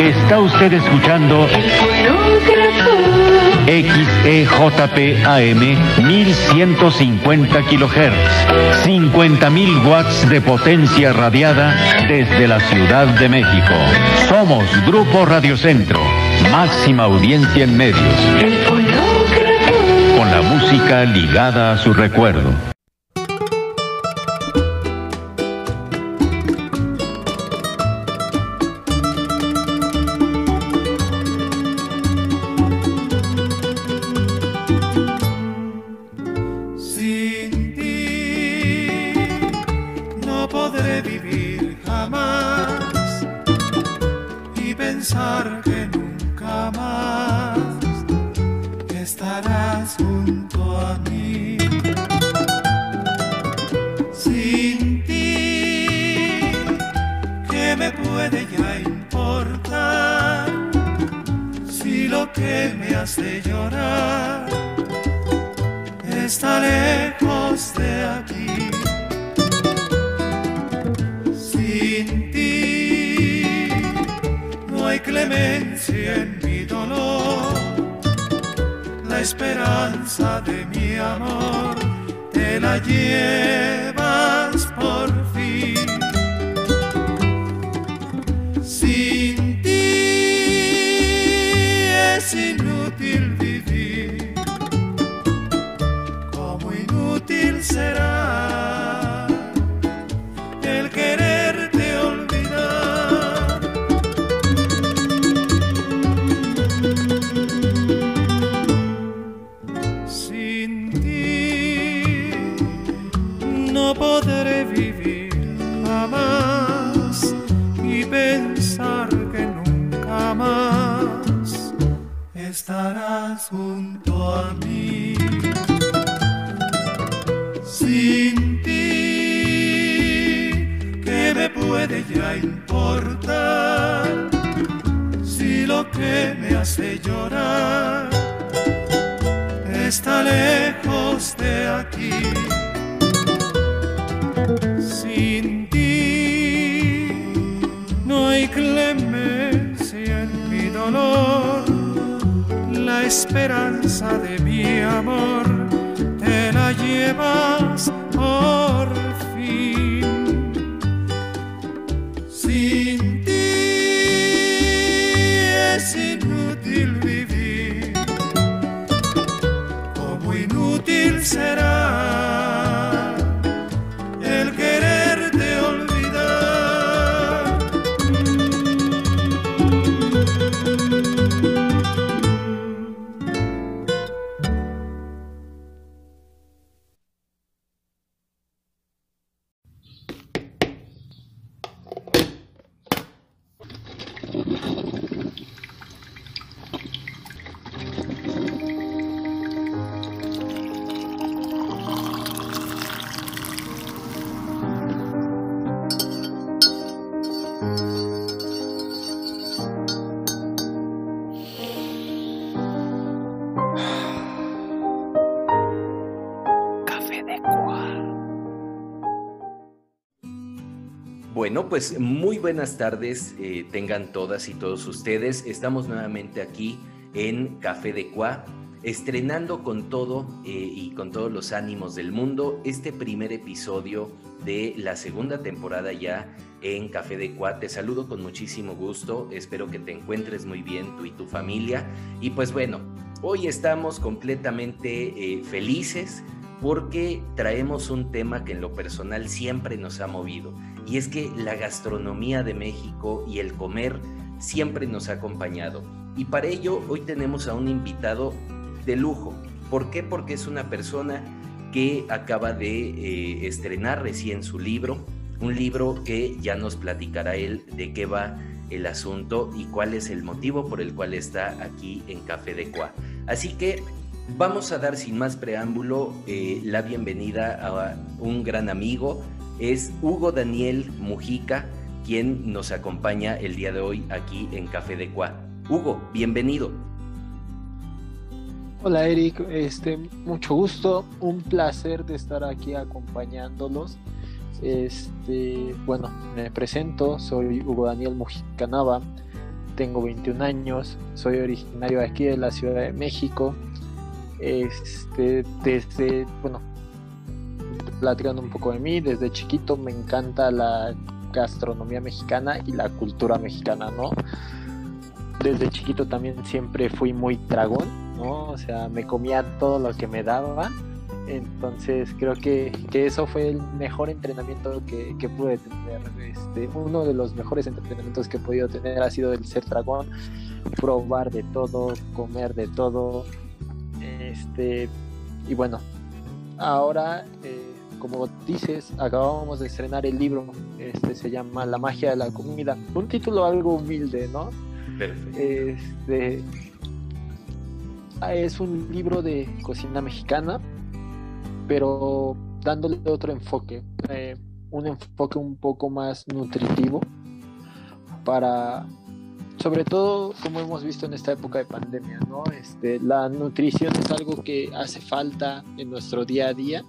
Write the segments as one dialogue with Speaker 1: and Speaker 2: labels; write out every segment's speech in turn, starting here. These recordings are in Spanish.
Speaker 1: Está usted escuchando XEJP AM 1150 kHz, 50.000 watts de potencia radiada desde la Ciudad de México. Somos Grupo Radio Centro, máxima audiencia en medios. Con la música ligada a su recuerdo. vivir jamás y pensar que nunca más estarás junto a mí. Sin ti, ¿qué me puede ya importar si lo que me hace llorar está lejos de aquí? clemencia en mi dolor, la esperanza de mi amor, te la llevas por Sin ti, ¿qué me puede ya importar? Si lo que me hace llorar está lejos de aquí. Sin ti, no hay clemencia en mi dolor esperanza de mi amor. Te la llevas
Speaker 2: Bueno, pues muy buenas tardes eh, tengan todas y todos ustedes. Estamos nuevamente aquí en Café de Cuá, estrenando con todo eh, y con todos los ánimos del mundo este primer episodio de la segunda temporada ya en Café de Cuá. Te saludo con muchísimo gusto, espero que te encuentres muy bien tú y tu familia. Y pues bueno, hoy estamos completamente eh, felices porque traemos un tema que en lo personal siempre nos ha movido y es que la gastronomía de México y el comer siempre nos ha acompañado. Y para ello hoy tenemos a un invitado de lujo. ¿Por qué? Porque es una persona que acaba de eh, estrenar recién su libro, un libro que ya nos platicará él de qué va el asunto y cuál es el motivo por el cual está aquí en Café de Cuá. Así que vamos a dar sin más preámbulo eh, la bienvenida a un gran amigo, es Hugo Daniel Mujica, quien nos acompaña el día de hoy aquí en Café de Cuá. Hugo, bienvenido.
Speaker 3: Hola Eric, este, mucho gusto, un placer de estar aquí acompañándolos. Este, bueno, me presento, soy Hugo Daniel Mujica Nava, tengo 21 años, soy originario de aquí de la Ciudad de México. Este, desde, bueno, platicando un poco de mí, desde chiquito me encanta la gastronomía mexicana y la cultura mexicana, ¿no? Desde chiquito también siempre fui muy dragón, ¿no? O sea, me comía todo lo que me daba. Entonces creo que, eso fue el mejor entrenamiento que, pude tener. Este, uno de los mejores entrenamientos que he podido tener ha sido el ser dragón, probar de todo, comer de todo. Este, y bueno, ahora eh, como dices, acabamos de estrenar el libro, este se llama La magia de la comida, un título algo humilde, ¿no?
Speaker 2: Perfecto.
Speaker 3: Este, es un libro de cocina mexicana, pero dándole otro enfoque, eh, un enfoque un poco más nutritivo para, sobre todo como hemos visto en esta época de pandemia, ¿no? Este, la nutrición es algo que hace falta en nuestro día a día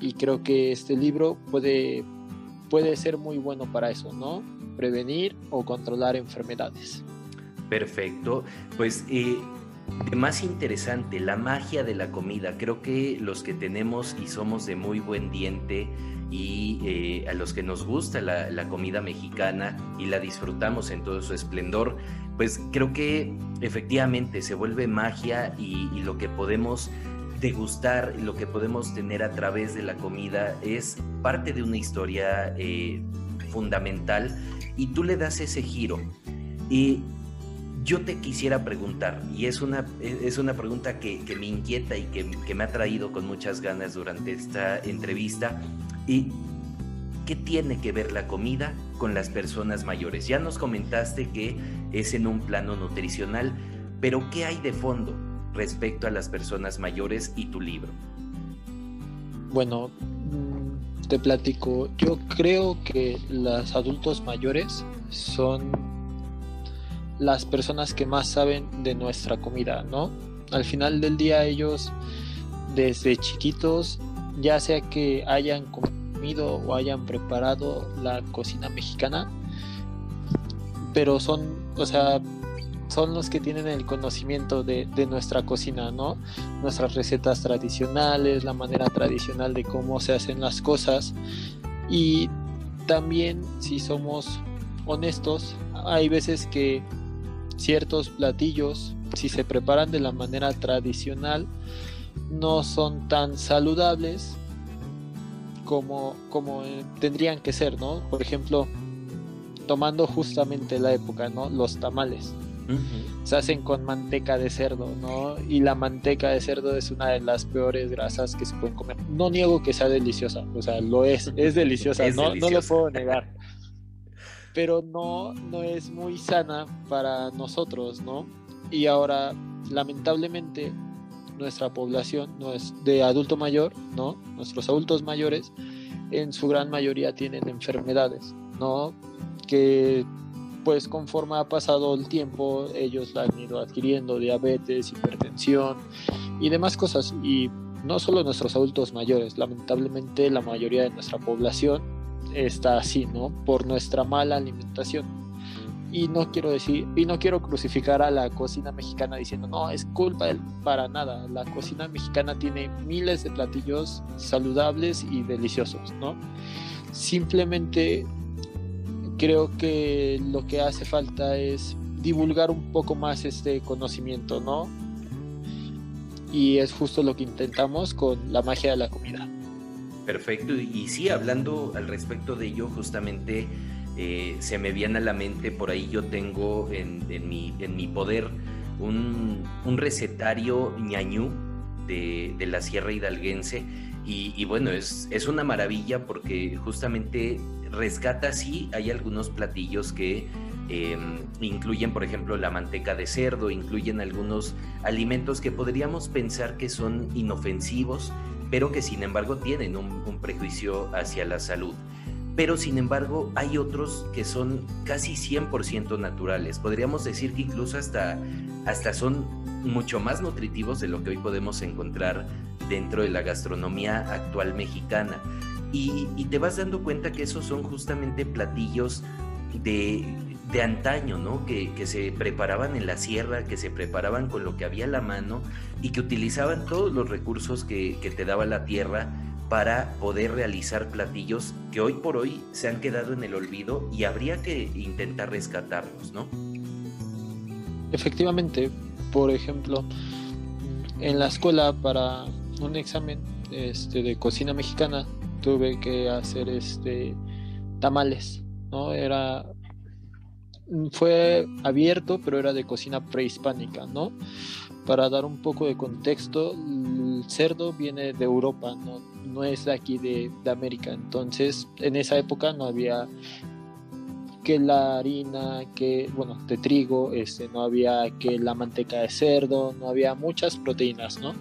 Speaker 3: y creo que este libro puede, puede ser muy bueno para eso, ¿no? Prevenir o controlar enfermedades.
Speaker 2: Perfecto, pues eh, más interesante, la magia de la comida. Creo que los que tenemos y somos de muy buen diente y eh, a los que nos gusta la, comida mexicana y la disfrutamos en todo su esplendor, pues creo que efectivamente se vuelve magia y, y lo que podemos degustar lo que podemos tener a través de la comida es parte de una historia eh, fundamental y tú le das ese giro. Y yo te quisiera preguntar, y es una, es una pregunta que, me inquieta y que, me ha traído con muchas ganas durante esta entrevista, y ¿qué tiene que ver la comida con las personas mayores? Ya nos comentaste que es en un plano nutricional, pero ¿qué hay de fondo? respecto a las personas mayores y tu libro?
Speaker 3: Bueno, mm, te platico. Yo creo que los adultos mayores son las personas que más saben de nuestra comida, ¿no? Al final del día ellos desde chiquitos, ya sea que hayan comido o hayan preparado la cocina mexicana, pero son, o sea, son los que tienen el conocimiento de, nuestra cocina, ¿no? Nuestras recetas tradicionales, la manera tradicional de cómo se hacen las cosas. Y también, si somos honestos, hay veces que ciertos platillos, si se preparan de la manera tradicional, no son tan saludables como, como eh, tendrían que ser, ¿no? Por ejemplo, tomando justamente la época, ¿no? Los tamales se hacen con manteca de cerdo, ¿no? Y la manteca de cerdo es una de las peores grasas que se pueden comer. No niego que sea deliciosa, o sea, lo es, es deliciosa, no, no lo puedo negar. Pero no, no es muy sana para nosotros, ¿no? Y ahora, lamentablemente, nuestra población no es de adulto mayor, ¿no? Nuestros adultos mayores en su gran mayoría tienen enfermedades, ¿no? Que pues conforme ha pasado el tiempo, ellos la han ido adquiriendo, diabetes, hipertensión y demás cosas. Y no solo nuestros adultos mayores, lamentablemente la mayoría de nuestra población está así, ¿no? Por nuestra mala alimentación. Y no quiero decir, y no quiero crucificar a la cocina mexicana diciendo, no, es culpa para nada. La cocina mexicana tiene miles de platillos saludables y deliciosos, ¿no? Simplemente creo que lo que hace falta es divulgar un poco más este conocimiento, ¿no? Y es justo lo que intentamos con la magia de la comida.
Speaker 2: Perfecto, y sí, hablando al respecto de ello, justamente eh, se me viene a la mente, por ahí yo tengo en, mi, en mi, poder un, recetario ñañú de, la Sierra Hidalguense, y, y, bueno, es, es una maravilla porque justamente rescata, sí, hay algunos platillos que em, incluyen, por ejemplo, la manteca de cerdo, incluyen algunos alimentos que podríamos pensar que son inofensivos, pero que sin embargo tienen un, prejuicio hacia la salud. Pero sin embargo hay otros que son casi 100% naturales. Podríamos decir que incluso hasta, hasta son mucho más nutritivos de lo que hoy podemos encontrar dentro de la gastronomía actual mexicana. Y, te vas dando cuenta que esos son justamente platillos de, de antaño, ¿no? Que, se preparaban en la sierra, que se preparaban con lo que había a la mano y que utilizaban todos los recursos que, que te daba la tierra para poder realizar platillos que hoy por hoy se han quedado en el olvido y habría que intentar rescatarlos, ¿no?
Speaker 3: Efectivamente, por ejemplo, en la escuela para un examen este, de cocina mexicana tuve que hacer este tamales, ¿no? Era fue abierto, pero era de cocina prehispánica, ¿no? Para dar un poco de contexto, el cerdo viene de Europa, no, no es de aquí de, de América. Entonces, en esa época no había que la harina, que, bueno, de trigo, este, no había que la manteca de cerdo, no había muchas proteínas, ¿no?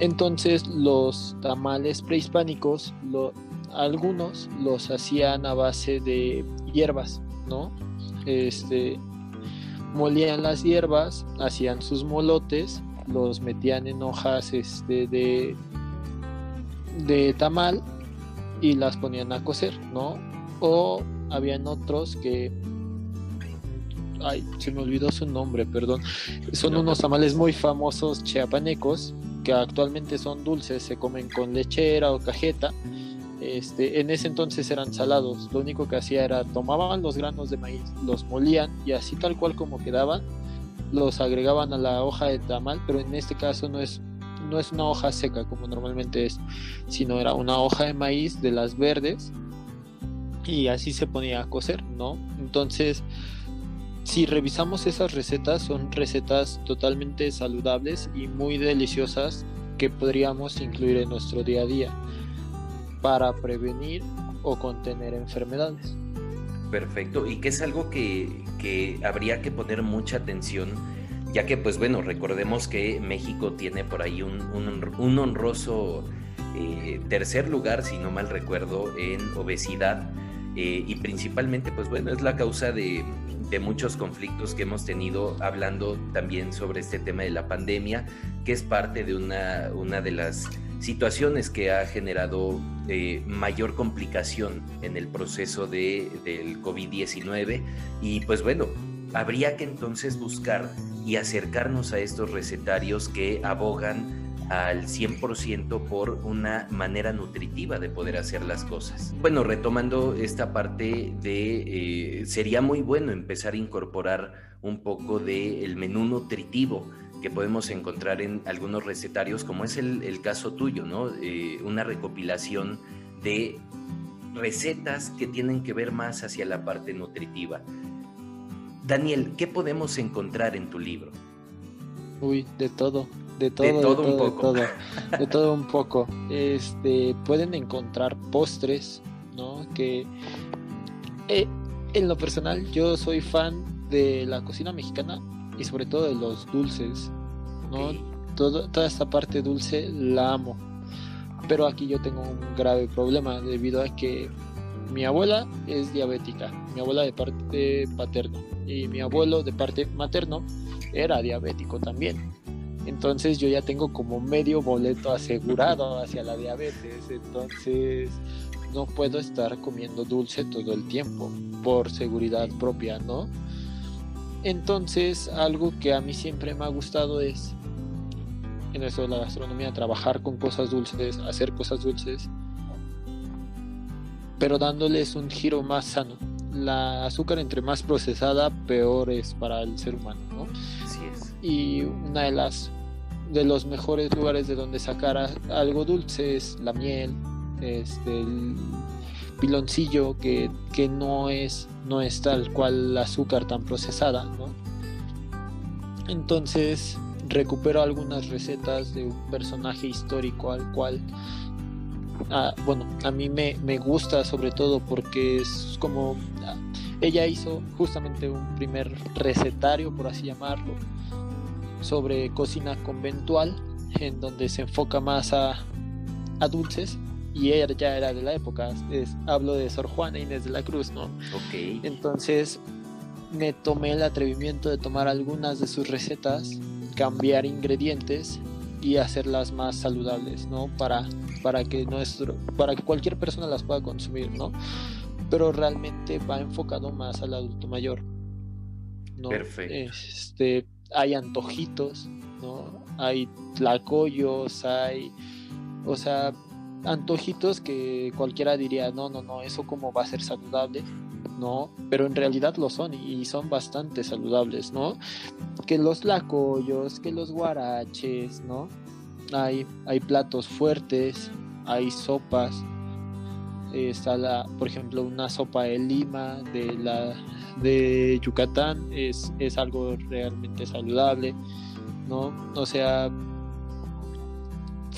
Speaker 3: Entonces los tamales prehispánicos, algunos los hacían a base de hierbas, ¿no? Este, molían las hierbas, hacían sus molotes, los metían en hojas este, de, de tamal y las ponían a cocer, ¿no? O habían otros que ay, se me olvidó su nombre, perdón. Son unos tamales muy famosos chiapanecos que actualmente son dulces, se comen con lechera o cajeta. Este, en ese entonces eran salados. Lo único que hacía era tomaban los granos de maíz, los molían y así tal cual como quedaban, los agregaban a la hoja de tamal, pero en este caso no es no es una hoja seca como normalmente es, sino era una hoja de maíz de las verdes y así se ponía a cocer, ¿no? Entonces, si revisamos esas recetas, son recetas totalmente saludables y muy deliciosas que podríamos incluir en nuestro día a día para prevenir o contener enfermedades.
Speaker 2: Perfecto, y que es algo que, habría que poner mucha atención, ya que pues bueno, recordemos que México tiene por ahí un, un, honroso eh, tercer lugar, si no mal recuerdo, en obesidad eh, y principalmente, pues bueno, es la causa de, muchos conflictos que hemos tenido hablando también sobre este tema de la pandemia, que es parte de una, una de las situaciones que ha generado eh, mayor complicación en el proceso de, del COVID-19 y pues bueno, habría que entonces buscar y acercarnos a estos recetarios que abogan al 100% por una manera nutritiva de poder hacer las cosas. Bueno, retomando esta parte de, eh, sería muy bueno empezar a incorporar un poco del menú nutritivo que podemos encontrar en algunos recetarios, como es el, caso tuyo, ¿no? Eh, una recopilación de recetas que tienen que ver más hacia la parte nutritiva. Daniel, ¿qué podemos encontrar en tu libro?
Speaker 3: Uy, de todo de todo, de todo, un poco. De todo, un poco. Este, pueden encontrar postres, ¿no? Que eh, en lo personal yo soy fan de la cocina mexicana y sobre todo de los dulces, ¿no? toda esta parte dulce la amo. Pero aquí yo tengo un grave problema debido a que mi abuela es diabética, mi abuela de parte paterno y mi abuelo de parte materno era diabético también. Entonces yo ya tengo como medio boleto asegurado hacia la diabetes. Entonces no puedo estar comiendo dulce todo el tiempo por seguridad propia, ¿no? Entonces algo que a mí siempre me ha gustado es en eso de la gastronomía, trabajar con cosas dulces, hacer cosas dulces, pero dándoles un giro más sano. La azúcar entre más procesada, peor es para el ser humano, ¿no? y una de las de los mejores lugares de donde sacar algo dulce es la miel, este, el piloncillo que, no es no es tal cual la azúcar tan procesada, ¿no? Entonces recupero algunas recetas de un personaje histórico al cual bueno, a mí me, me, gusta sobre todo porque es como ella hizo justamente un primer recetario, por así llamarlo, sobre cocina conventual, en donde se enfoca más a, a dulces. Y ella ya era de la época, es, hablo de Sor Juana Inés de la Cruz, ¿no?
Speaker 2: Ok.
Speaker 3: Entonces me tomé el atrevimiento de tomar algunas de sus recetas, cambiar ingredientes y hacerlas más saludables, ¿no? Para, para, que nuestro, para que cualquier persona las pueda consumir, ¿no? pero realmente va enfocado más al adulto mayor. ¿no?
Speaker 2: Perfecto.
Speaker 3: Este, hay antojitos, ¿no? Hay tlacoyos, hay, o sea, antojitos que cualquiera diría, no, no, no, eso cómo va a ser saludable, ¿no? Pero en realidad lo son y son bastante saludables, ¿no? Que los lacoyos, que los guaraches, ¿no? Hay, hay platos fuertes, hay sopas, está la, por ejemplo, una sopa de lima de la de Yucatán es, es algo realmente saludable, ¿no? O sea,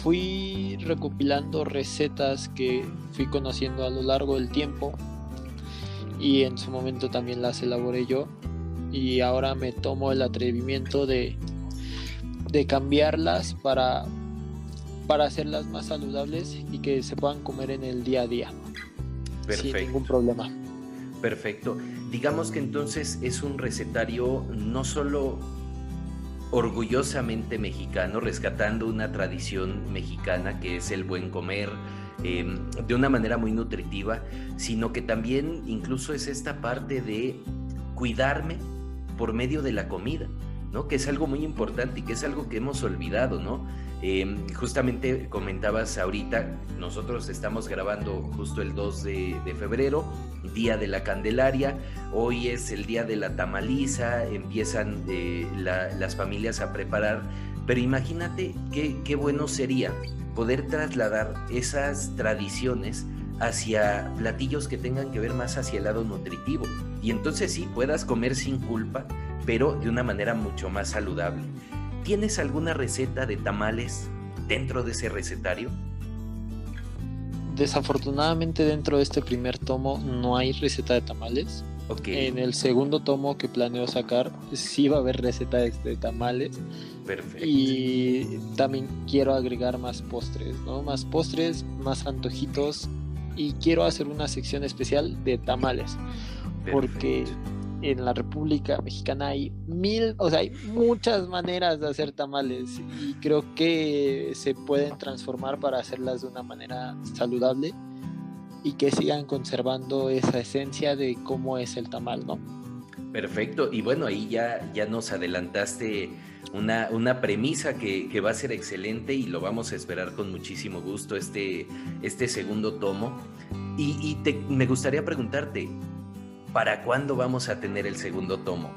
Speaker 3: fui recopilando recetas que fui conociendo a lo largo del tiempo y en su momento también las elaboré yo y ahora me tomo el atrevimiento de, de cambiarlas para, para hacerlas más saludables y que se puedan comer en el día a día
Speaker 2: Perfecto.
Speaker 3: sin ningún problema.
Speaker 2: Perfecto. Digamos que entonces es un recetario no solo orgullosamente mexicano, rescatando una tradición mexicana que es el buen comer, eh, de una manera muy nutritiva, sino que también incluso es esta parte de cuidarme por medio de la comida, ¿no? Que es algo muy importante y que es algo que hemos olvidado, ¿no? Eh, justamente comentabas ahorita, nosotros estamos grabando justo el 2 de, febrero, Día de la Candelaria, hoy es el Día de la Tamaliza, empiezan eh, la, las familias a preparar, pero imagínate qué, qué bueno sería poder trasladar esas tradiciones hacia platillos que tengan que ver más hacia el lado nutritivo. Y entonces sí, puedas comer sin culpa, pero de una manera mucho más saludable. ¿Tienes alguna receta de tamales dentro de ese recetario?
Speaker 3: Desafortunadamente dentro de este primer tomo no hay receta de tamales.
Speaker 2: Okay.
Speaker 3: En el segundo tomo que planeo sacar sí va a haber receta de tamales.
Speaker 2: Perfecto.
Speaker 3: Y también quiero agregar más postres, ¿no? Más postres, más antojitos. Y quiero hacer una sección especial de tamales. Perfecto. Porque en la República Mexicana hay mil, o sea, hay muchas maneras de hacer tamales y creo que se pueden transformar para hacerlas de una manera saludable y que sigan conservando esa esencia de cómo es el tamal, ¿no?
Speaker 2: Perfecto, y bueno, ahí ya, ya nos adelantaste una, una premisa que, que, va a ser excelente y lo vamos a esperar con muchísimo gusto este, este segundo tomo. Y, y te, me gustaría preguntarte, ¿para cuándo vamos a tener el segundo tomo?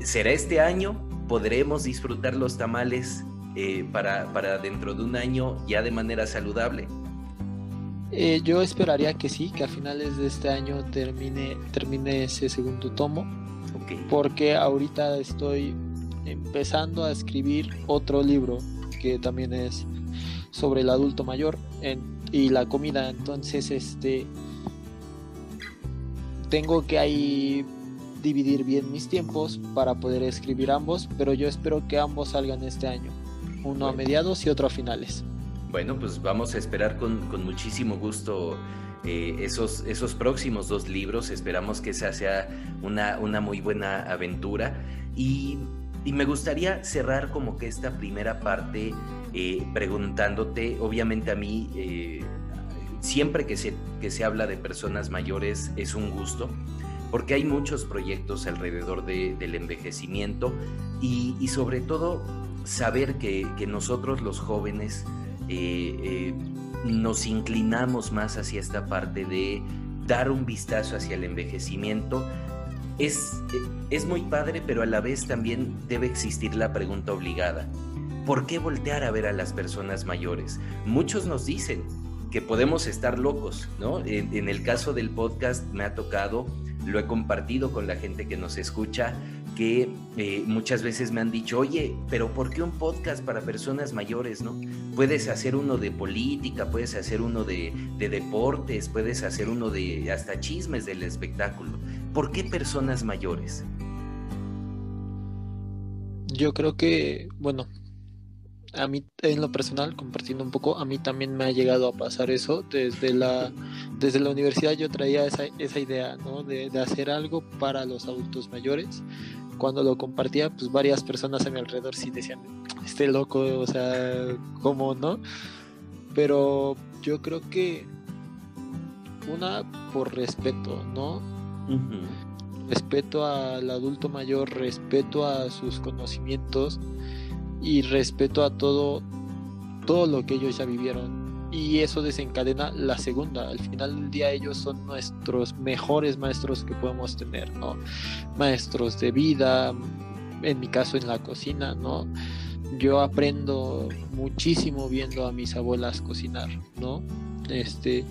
Speaker 2: ¿Será este año? ¿Podremos disfrutar los tamales eh, para, para, dentro de un año ya de manera saludable?
Speaker 3: Eh, yo esperaría que sí, que a finales de este año termine, termine ese segundo tomo.
Speaker 2: Okay.
Speaker 3: Porque ahorita estoy empezando a escribir otro libro que también es sobre el adulto mayor en, y la comida. Entonces, este tengo que ahí dividir bien mis tiempos para poder escribir ambos, pero yo espero que ambos salgan este año, uno bueno. a mediados y otro a finales.
Speaker 2: Bueno, pues vamos a esperar con, con muchísimo gusto eh, esos, esos próximos dos libros, esperamos que esa sea una, una muy buena aventura y, y, me gustaría cerrar como que esta primera parte eh, preguntándote, obviamente a mí... Eh, siempre que se, que se habla de personas mayores es un gusto, porque hay muchos proyectos alrededor de, del envejecimiento y, y, sobre todo saber que, que nosotros los jóvenes eh, eh, nos inclinamos más hacia esta parte de dar un vistazo hacia el envejecimiento. Es, es muy padre, pero a la vez también debe existir la pregunta obligada. ¿Por qué voltear a ver a las personas mayores? Muchos nos dicen, que podemos estar locos, ¿no? En, el caso del podcast me ha tocado, lo he compartido con la gente que nos escucha, que eh, muchas veces me han dicho, oye, pero ¿por qué un podcast para personas mayores, no? Puedes hacer uno de política, puedes hacer uno de deportes, puedes hacer uno de hasta chismes del espectáculo. ¿Por qué personas mayores?
Speaker 3: Yo creo que, bueno, a mí en lo personal, compartiendo un poco, a mí también me ha llegado a pasar eso. Desde la, desde la universidad yo traía esa, esa idea, ¿no? De, de, hacer algo para los adultos mayores. Cuando lo compartía, pues varias personas a mi alrededor sí decían, este loco, o sea, ¿cómo no? Pero yo creo que Una, por respeto, ¿no? Respeto al adulto mayor, respeto a sus conocimientos y respeto a todo, todo lo que ellos ya vivieron. Y eso desencadena la segunda. Al final del día ellos son nuestros mejores maestros que podemos tener, ¿no? Maestros de vida, en mi caso en la cocina, ¿no? Yo aprendo muchísimo viendo a mis abuelas cocinar, ¿no? Este,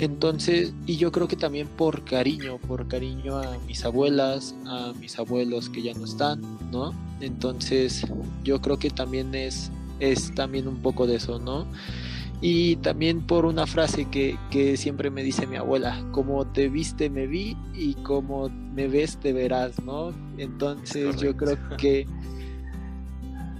Speaker 3: entonces, y yo creo que también por cariño, por cariño a mis abuelas, a mis abuelos que ya no están, ¿no? Entonces, yo creo que también es, es también un poco de eso, ¿no? Y también por una frase que, que siempre me dice mi abuela, como te viste me vi y como me ves te verás, ¿no? Entonces yo creo que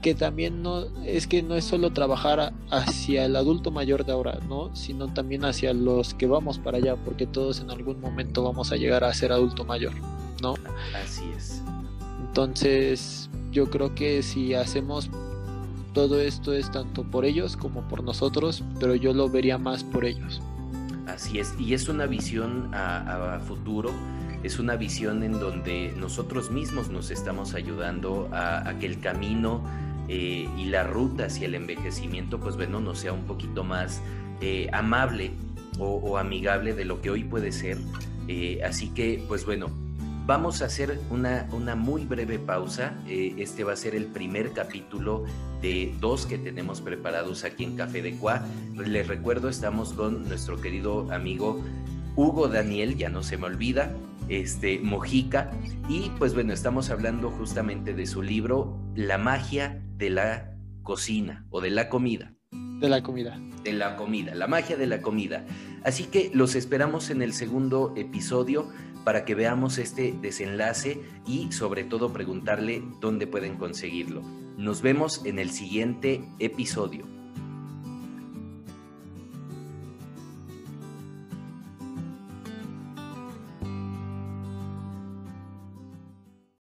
Speaker 3: que también no es que no es solo trabajar hacia el adulto mayor de ahora, ¿no? Sino también hacia los que vamos para allá, porque todos en algún momento vamos a llegar a ser adulto mayor, ¿no?
Speaker 2: Así es.
Speaker 3: Entonces, yo creo que si hacemos todo esto es tanto por ellos como por nosotros, pero yo lo vería más por ellos.
Speaker 2: Así es, y es una visión a, futuro, es una visión en donde nosotros mismos nos estamos ayudando a que el camino eh, y la ruta hacia el envejecimiento, pues bueno, no sea un poquito más eh, amable o, amigable de lo que hoy puede ser. Eh, así que, pues bueno, vamos a hacer una, una muy breve pausa. este va a ser el primer capítulo de dos que tenemos preparados aquí en Café de Cuá. Les recuerdo, estamos con nuestro querido amigo Hugo Daniel, ya no se me olvida, este, Mojica. Y pues bueno, estamos hablando justamente de su libro La magia de la cocina o de la comida.
Speaker 3: De la comida.
Speaker 2: De la comida, la magia de la comida. Así que los esperamos en el segundo episodio para que veamos este desenlace y sobre todo preguntarle dónde pueden conseguirlo. Nos vemos en el siguiente episodio.